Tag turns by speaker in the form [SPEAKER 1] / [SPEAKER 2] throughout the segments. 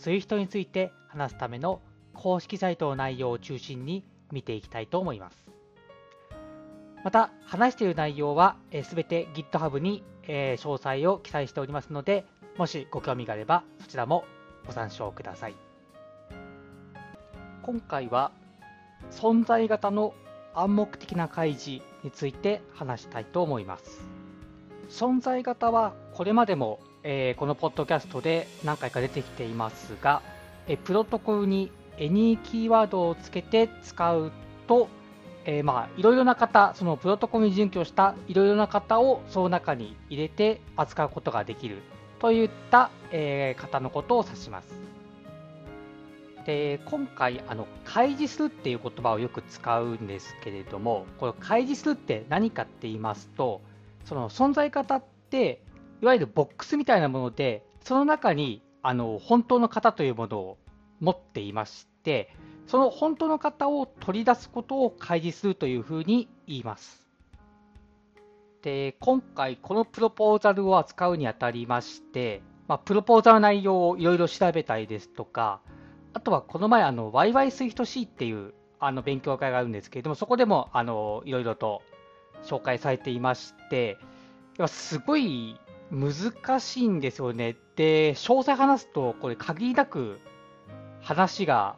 [SPEAKER 1] SWIFT について話すための公式サイトの内容を中心に見ていきたいと思います。また、話している内容はすべて GitHub に、え詳細を記載しておりますので、もしご興味があればそちらもご参照ください。今回は存在型の暗黙的な開示について話したいと思います。存在型はこれまでも、えーこのポッドキャストで何回か出てきていますが、えープロトコルに any キーワードをつけて使うと、えーまあいろいろな方、そのプロトコルに準拠したいろいろな方をその中に入れて扱うことができるといった、えー方のことを指します。で今回あの開示するっていう言葉をよく使うんですけれどもこの開示するって何かって言いますとその存在方っていわゆるボックスみたいなものでその中にあの本当の方というものを持っていましてその本当の方を取り出すことを開示するというふうに言います。で今回このプロポーザルを扱うにあたりまして、まあ、プロポーザル内容をいろいろ調べたりですとかあとはこの前、あの、わいわい swiftc っていうあの勉強会があるんですけれども、そこでもあのいろいろと紹介されていまして、すごい難しいんですよね。で、詳細話すと、これ限りなく話が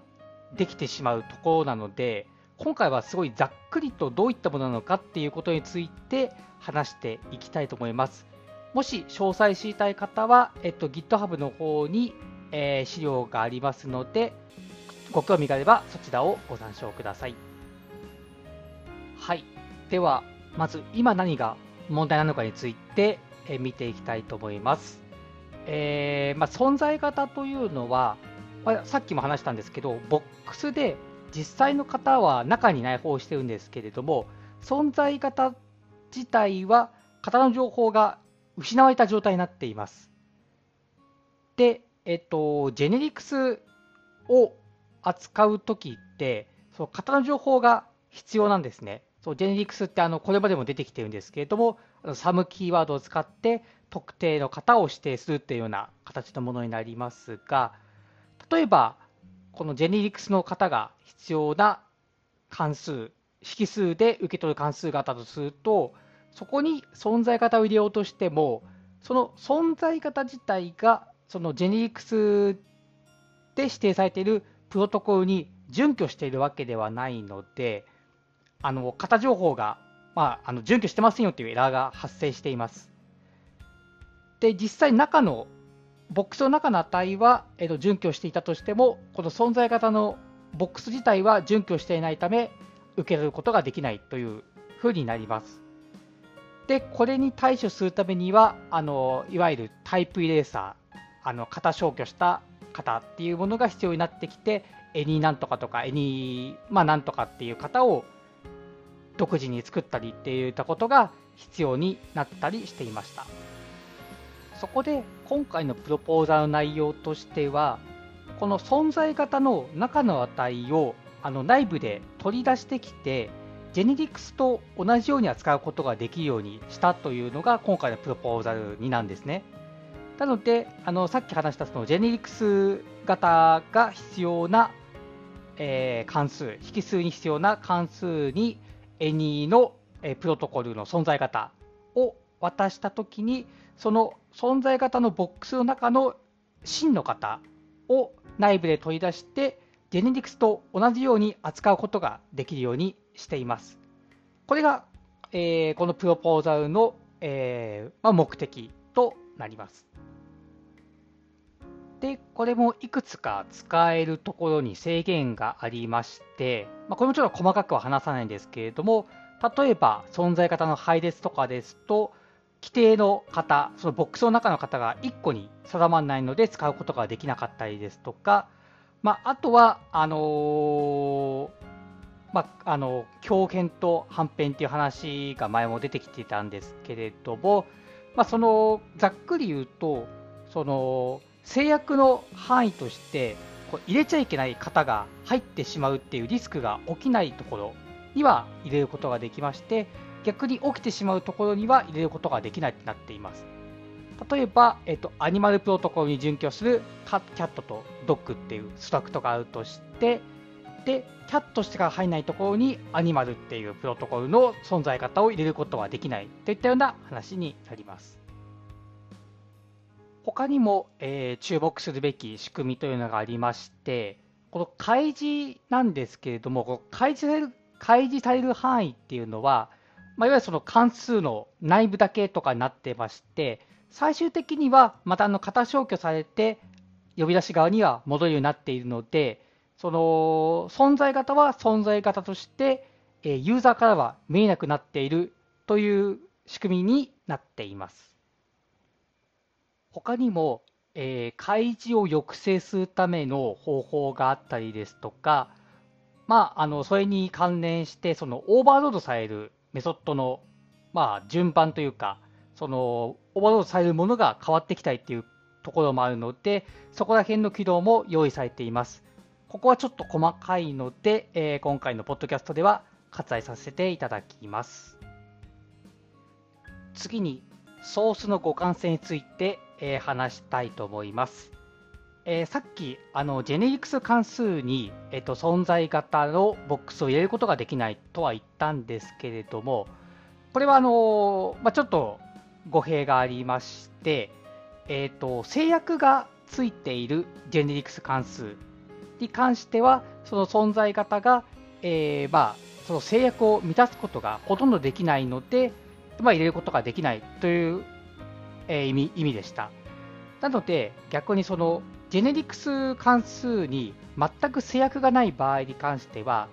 [SPEAKER 1] できてしまうところなので、今回はすごいざっくりとどういったものなのかっていうことについて話していきたいと思います。もし詳細知りたい方は、えっと、GitHub の方にえー資料がありますので、ご興味があればそちらをご参照ください。はい。では、まず今何が問題なのかについて、見ていきたいと思います。えーまあ、存在型というのは、まあさっきも話したんですけど、ボックスで実際の方は中に内包してるんですけれども、存在型自体は型の情報が失われた状態になっています。で、えっと、ジェネリクスを扱うときって、その型の情報が必要なんですね。そうジェネリクスってあのこれまでも出てきてるんですけれども、サムキーワードを使って特定の型を指定するっていうような形のものになりますが、例えば、このジェネリクスの型が必要な関数、引数で受け取る関数型とすると、そこに存在型を入れようとしても、その存在型自体がそのジェネリクスで指定されているプロトコルに準拠しているわけではないので、あの型情報が、まあ、あの準拠してませんよというエラーが発生しています。で、実際中のボックスの中の値は、えっと、準拠していたとしても、この存在型のボックス自体は準拠していないため、受け取ることができないというふうになります。で、これに対処するためには、あのいわゆる type erasure、あの型消去した型っていうものが必要になってきて、 Any なんとかとか、 Any まあなんとかっていう型を独自に作ったりっていったことが必要になったりしていました。そこで今回のプロポーザルの内容としては、この存在型の中の値をあの内部で取り出してきて、ジェネリクスと同じように扱うことができるようにしたというのが今回のプロポーザルになんですね。なので、あのさっき話したそのジェネリクス型が必要な、えー関数、引数に必要な関数に any の、えプロトコルの存在型を渡したときに、その存在型のボックスの中の真の型を内部で取り出して、ジェネリクスと同じように扱うことができるようにしています。これが、えー、このプロポーザルの、えーまあ、目的となります。で、これもいくつか使えるところに制限がありまして、まあ、これもちょっと細かくは話さないんですけれども、例えば存在型の配列とかですと、規定の型、そのボックスの中の型が1個に定まらないので使うことができなかったりですとか、まあ、あとは、あのー、まあ、あの強変と反変っていう話が前も出てきてたんですけれども、まあ、そのざっくり言うと、その制約の範囲としてこう入れちゃいけない型が入ってしまうっていうリスクが起きないところには入れることができまして逆に起きてしまうところには入れることができないとなっています。例えば、えっと、アニマルプロトコルに準拠するキャットとドッグっていうストラクトがあるとしてでキャットしか入らないところにアニマルっていうプロトコルの存在方を入れることはできないといったような話になります。他にも、えー、注目するべき仕組みというのがありまして、この開示なんですけれども、この開示される開示される範囲っていうのは、まあ、いわゆるその関数の内部だけとかになってまして、最終的にはまたあの型消去されて、呼び出し側には戻るようになっているので、その存在型は存在型として、ユーザーからは見えなくなっているという仕組みになっています。他にも、えー、開示を抑制するための方法があったりですとか、まあ、あのそれに関連して、そのオーバーロードされるメソッドの、まあ、順番というか、そのオーバーロードされるものが変わってきたりっていうところもあるので、そこら辺の機能も用意されています。ここはちょっと細かいので、えー、今回のポッドキャストでは割愛させていただきます。次に、ソースの互換性についてえー、話したいと思います。えー、さっきあのジェネリクス関数に、えーと、存在型のボックスを入れることができないとは言ったんですけれども、これはあの、まあ、ちょっと語弊がありまして、えーと、制約がついているジェネリクス関数に関しては、その存在型が、えー、まあ、その制約を満たすことがほとんどできないので、まあ、入れることができないというえー、意味意味でした。なので、逆にそのジェネリクス関数に全く制約がない場合に関しては、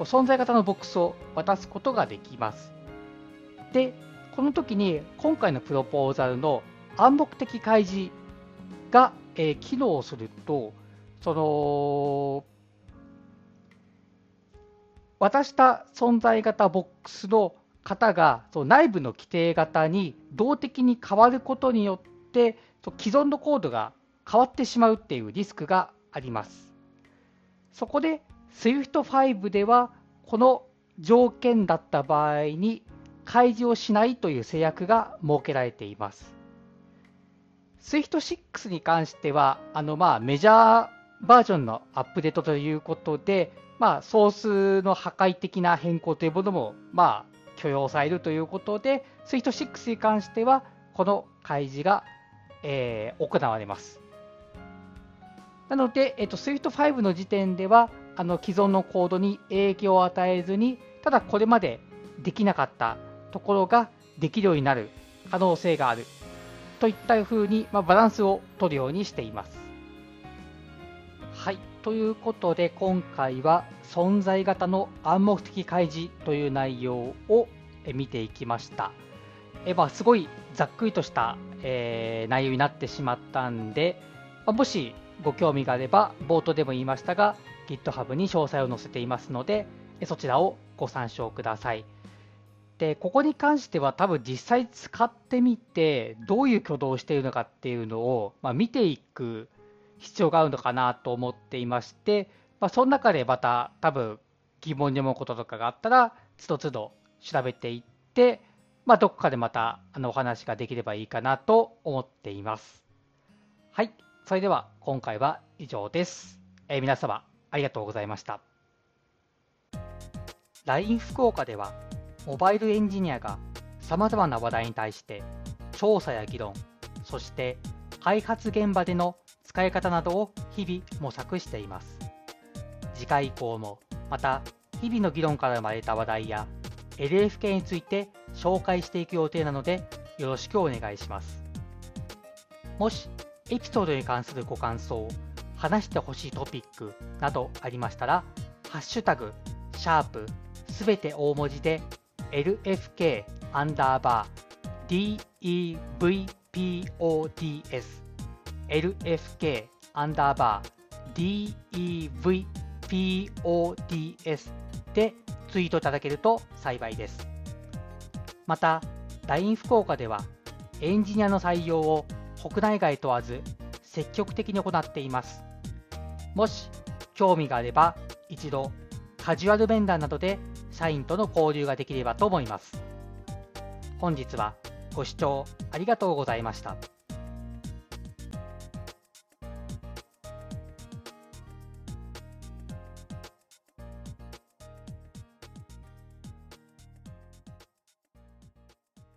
[SPEAKER 1] 存在型のボックスを渡すことができます。で、この時に今回のプロポーザルの暗黙的開示が、えー、機能すると、その渡した存在型ボックスの型がその内部の規定型に動的に変わることによって既存のコードが変わってしまうっていうリスクがあります。そこで SWIFT5 ではこの条件だった場合に開示をしないという制約が設けられています。SWIFT6 に関してはあのまあメジャーバージョンのアップデートということで、まあ、ソースの破壊的な変更というものも、まあ、許容されるということで、SWIFT6 に関しては、この開示が、えー、行われます。なので、えっと、SWIFT5 の時点では、あの既存のコードに影響を与えずに、ただこれまでできなかったところができるようになる可能性があるといったふうに、まあ、バランスを取るようにしています。ということで、今回は存在型の暗黙的開示という内容を見ていきました。えまあ、すごいざっくりとした、えー、内容になってしまったんで、まあ、もしご興味があれば、冒頭でも言いましたが、GitHub に詳細を載せていますので、そちらをご参照ください。で、ここに関しては多分実際使ってみて、どういう挙動をしているのかっていうのを、まあ、見ていく必要があるのかなと思っていまして、まあ、その中でまた多分疑問に思うこととかがあったら、つどつど調べていって、まあ、どこかでまたあのお話ができればいいかなと思っています。はい。それでは今回は以上です。えー、皆様ありがとうございました。LINE 福岡では、モバイルエンジニアが様々な話題に対して調査や議論、そして開発現場での使い方などを日々模索しています。次回以降もまた日々の議論から生まれた話題や LFK について紹介していく予定なのでよろしくお願いします。もしエピソードに関するご感想、話してほしいトピックなどありましたら、ハッシュタグ、シャープ、すべて大文字で LFK アンダーバー DEVPODS LFK アンダーバー DEVPODS でツイートいただけると幸いです。また、LINE 福岡ではエンジニアの採用を国内外問わず積極的に行っています。もし興味があれば一度カジュアル面談などで社員との交流ができればと思います。本日はご視聴ありがとうございました。